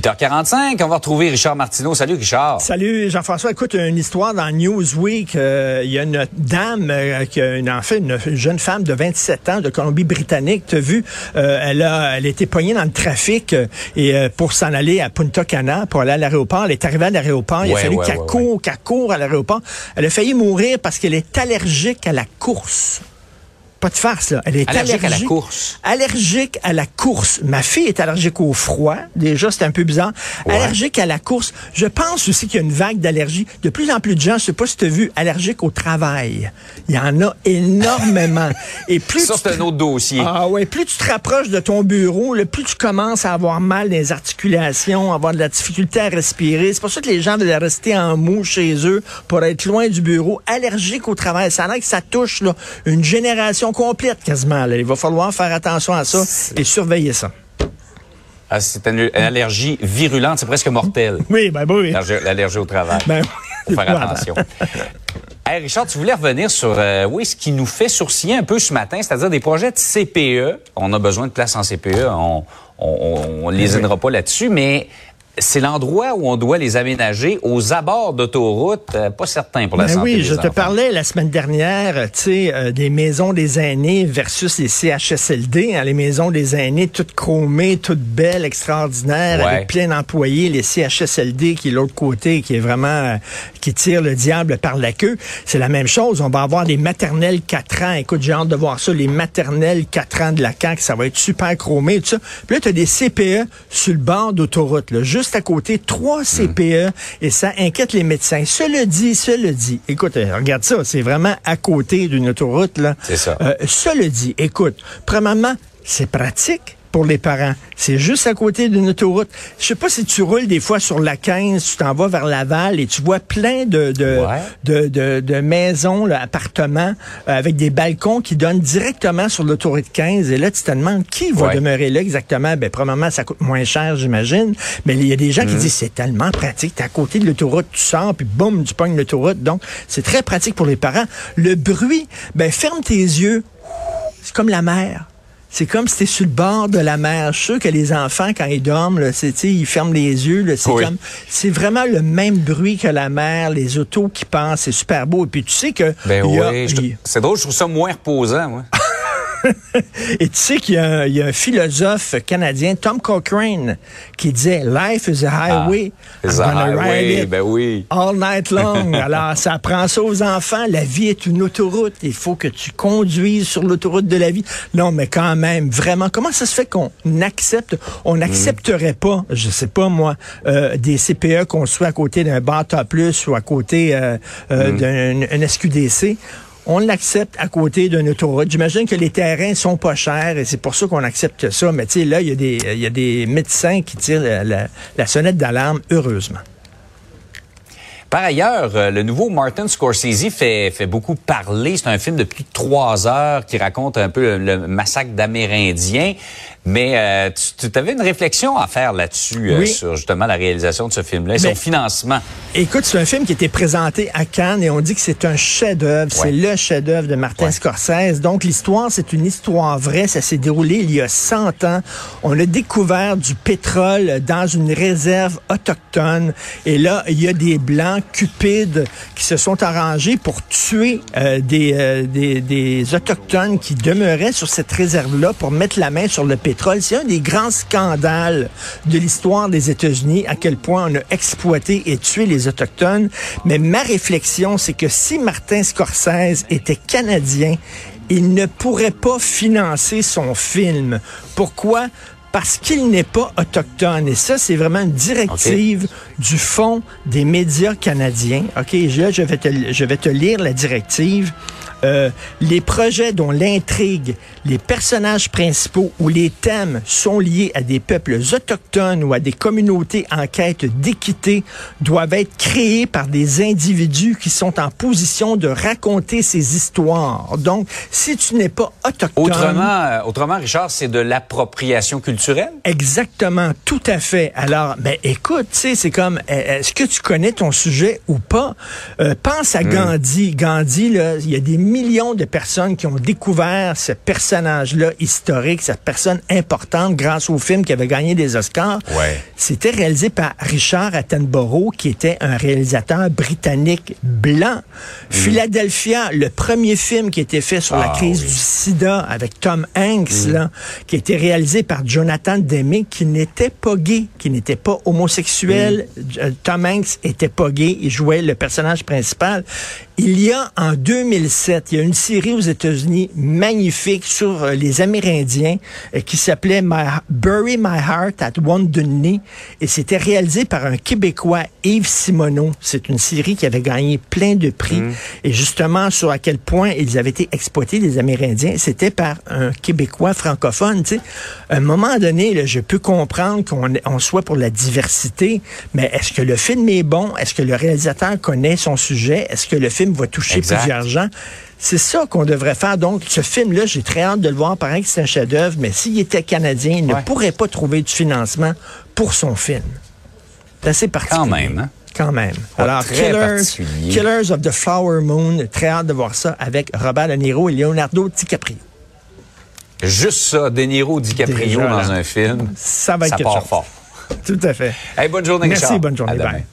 8h45, on va retrouver Richard Martineau. Salut Richard. Salut Jean-François. Écoute, une histoire dans Newsweek. Euh, Il y a une dame, euh, qui a une, en fait, une jeune femme de 27 ans de Colombie-Britannique. Tu as vu, euh, elle a elle été poignée dans le trafic et pour s'en aller à Punta Cana, pour aller à l'aéroport. Elle est arrivée à l'aéroport. Il a fallu ouais, qu'elle ouais, court, qu'elle court à l'aéroport. Elle a failli mourir parce qu'elle est allergique à la course. Pas de farce, là. Elle est Allergique allergique, à la course. Allergique à la course. Ma fille est allergique au froid. Déjà, c'est un peu bizarre. Ouais. Allergique à la course. Je pense aussi qu'il y a une vague d'allergie. De plus en plus de gens, je sais pas si tu as vu, allergiques au travail. Il y en a énormément. Et plus Ça, c'est un autre dossier. ah ouais, plus tu te rapproches de ton bureau, le plus tu commences à avoir mal les articulations, avoir de la difficulté à respirer. C'est pour ça que les gens veulent rester en mou chez eux pour être loin du bureau, allergiques au travail. Ça a l'air que ça touche là, une génération complète quasiment. là. Il va falloir faire attention à ça et surveiller ça. Ah, c'est une, une allergie virulente, c'est presque mortel. Oui, ben, ben oui. L'allergie- au travail. Ben, Faut faire attention. Hey, Richard, tu voulais revenir sur euh, oui, ce qui nous fait sourciller un peu ce matin, c'est-à-dire des projets de CPE. On a besoin de place en CPE, on on, on lésinera pas là-dessus, mais c'est l'endroit où on doit les aménager aux abords d'autoroutes, euh, pas certain pour la Ben santé oui, des je te parlais la semaine dernière, euh, tu sais, euh, des maisons des aînés versus les CHSLD. hein, les maisons des aînés toutes chromées, toutes belles, extraordinaires, Ouais. avec plein d'employés. Les CHSLD qui est l'autre côté, qui est vraiment euh, qui tire le diable par la queue. C'est la même chose. On va avoir des maternelles 4 ans. Écoute, j'ai hâte de voir ça. Les maternelles 4 ans de la CAQ, ça va être super chromé, tout ça. Puis là, tu as des CPE sur le bord d'autoroute, là, juste à côté, trois CPE, et ça inquiète les médecins. Cela dit, cela dit, écoute, euh, regarde ça, c'est vraiment à côté d'une autoroute, là. C'est ça. Euh, cela dit, écoute, premièrement, c'est pratique pour les parents. C'est juste à côté d'une autoroute. Je sais pas si tu roules des fois sur la 15, tu t'en vas vers Laval et tu vois plein de, de, Ouais. de, de, de maisons, là, appartements, euh, avec des balcons qui donnent directement sur l'autoroute 15. Et là, tu te demandes qui va Ouais. demeurer là exactement? Ben, premièrement, ça coûte moins cher, j'imagine. Mais il y a des gens qui disent, c'est tellement pratique. T'es à côté de l'autoroute, tu sors, puis boum, tu pognes l'autoroute. Donc, c'est très pratique pour les parents. Le bruit, ben, ferme tes yeux. C'est comme la mer. C'est comme si t'es sur le bord de la mer. Je suis sûr que les enfants, quand ils dorment, là, c'est, ils ferment les yeux. là, C'est Oui. comme, c'est vraiment le même bruit que la mer, les autos qui passent. C'est super beau. Et puis tu sais que Ben y a- oui, c'est drôle, je trouve ça moins reposant, moi. et tu sais qu'il y a, un- il y a un philosophe canadien, Tom Cochrane, qui disait Life is a highway. Ah, I'm it's a gonna ride highway, it ben oui. all night long. Alors, ça prend ça aux enfants. La vie est une autoroute. Il faut que tu conduises sur l'autoroute de la vie. Non, mais quand même, vraiment, comment ça se fait qu'on accepte, on n'accepterait pas, je sais pas moi, euh, des CPE qu'on soit à côté d'un Bata Plus ou à côté euh, euh, d'un un SQDC. On l'accepte à côté d'une autoroute. J'imagine que les terrains sont pas chers et c'est pour ça qu'on accepte ça. Mais tu là, il y, a des- médecins qui tirent la sonnette d'alarme, heureusement. Par ailleurs, euh, le nouveau Martin Scorsese fait, fait beaucoup parler. C'est un film de plus de trois heures qui raconte un peu le, le massacre d'Amérindiens. Mais euh, tu, tu avais une réflexion à faire là-dessus, euh, sur justement la réalisation de ce film-là et son financement. Écoute, c'est un film qui a été présenté à Cannes et on dit que c'est un chef-d'œuvre. C'est le chef-d'œuvre de Martin Ouais. Scorsese. Donc, l'histoire, c'est une histoire vraie. Ça s'est déroulé il y a 100 ans. On a découvert du pétrole dans une réserve autochtone. Et là, il y a des Blancs cupides qui se sont arrangés pour tuer euh, des, euh, des, des Autochtones qui demeuraient sur cette réserve-là pour mettre la main sur le pétrole. C'est un des grands scandales de l'histoire des États-Unis, à quel point on a exploité et tué les Autochtones. Mais ma réflexion, c'est que si Martin Scorsese était canadien, il ne pourrait pas financer son film. Pourquoi? Parce qu'il n'est pas autochtone. Et ça, c'est vraiment une directive du Fonds des médias canadiens. OK, là, je vais te, je vais te lire la directive. Euh, les projets dont l'intrigue, les personnages principaux ou les thèmes sont liés à des peuples autochtones ou à des communautés en quête d'équité doivent être créés par des individus qui sont en position de raconter ces histoires. Donc, si tu n'es pas autochtone... Autrement, euh, autrement Richard, c'est de l'appropriation culturelle? Exactement, tout à fait. Alors, ben écoute, tu sais, c'est comme, euh, est-ce que tu connais ton sujet ou pas? Euh, pense à hmm. Gandhi. Gandhi, là, il y a des millions de personnes qui ont découvert ce personnage-là historique, cette personne importante grâce au film qui avait gagné des Oscars. Ouais. C'était réalisé par Richard Attenborough, qui était un réalisateur britannique blanc. Hmm. Philadelphia, le premier film qui a été fait sur la ah crise du sida avec Tom Hanks, hmm. là, qui a été réalisé par Jonathan Demme, qui n'était pas gay, qui n'était pas homosexuel. Euh, Tom Hanks était pas gay, il jouait le personnage principal. Il y a en 2007, il y a une série aux États-Unis magnifique sur euh, les Amérindiens euh, qui s'appelait Bury My Heart at Wondunny et c'était réalisé par un Québécois, Yves Simoneau. C'est une série qui avait gagné plein de prix mm. et justement sur à quel point ils avaient été exploités, les Amérindiens, c'était par un Québécois francophone. Tu sais. À un moment donné, je peux comprendre qu'on soit pour la diversité, mais est-ce que le film est bon? Est-ce que le réalisateur connaît son sujet? Est-ce que le film va toucher plusieurs gens. C'est ça qu'on devrait faire. Donc, ce film-là, j'ai très hâte de le voir. Pareil que c'est un chef-d'œuvre, mais s'il était canadien, il ne pourrait pas trouver du financement pour son film. C'est assez particulier. Quand même, hein? Quand même. Alors, Killers, Killers of the Flower Moon, très hâte de voir ça avec Robert De Niro et Leonardo DiCaprio. Juste ça, De Niro, DiCaprio dans un film. Ça va être ça part fort. Tout à fait. Hey, bonne journée, Merci, bonne journée. Bye.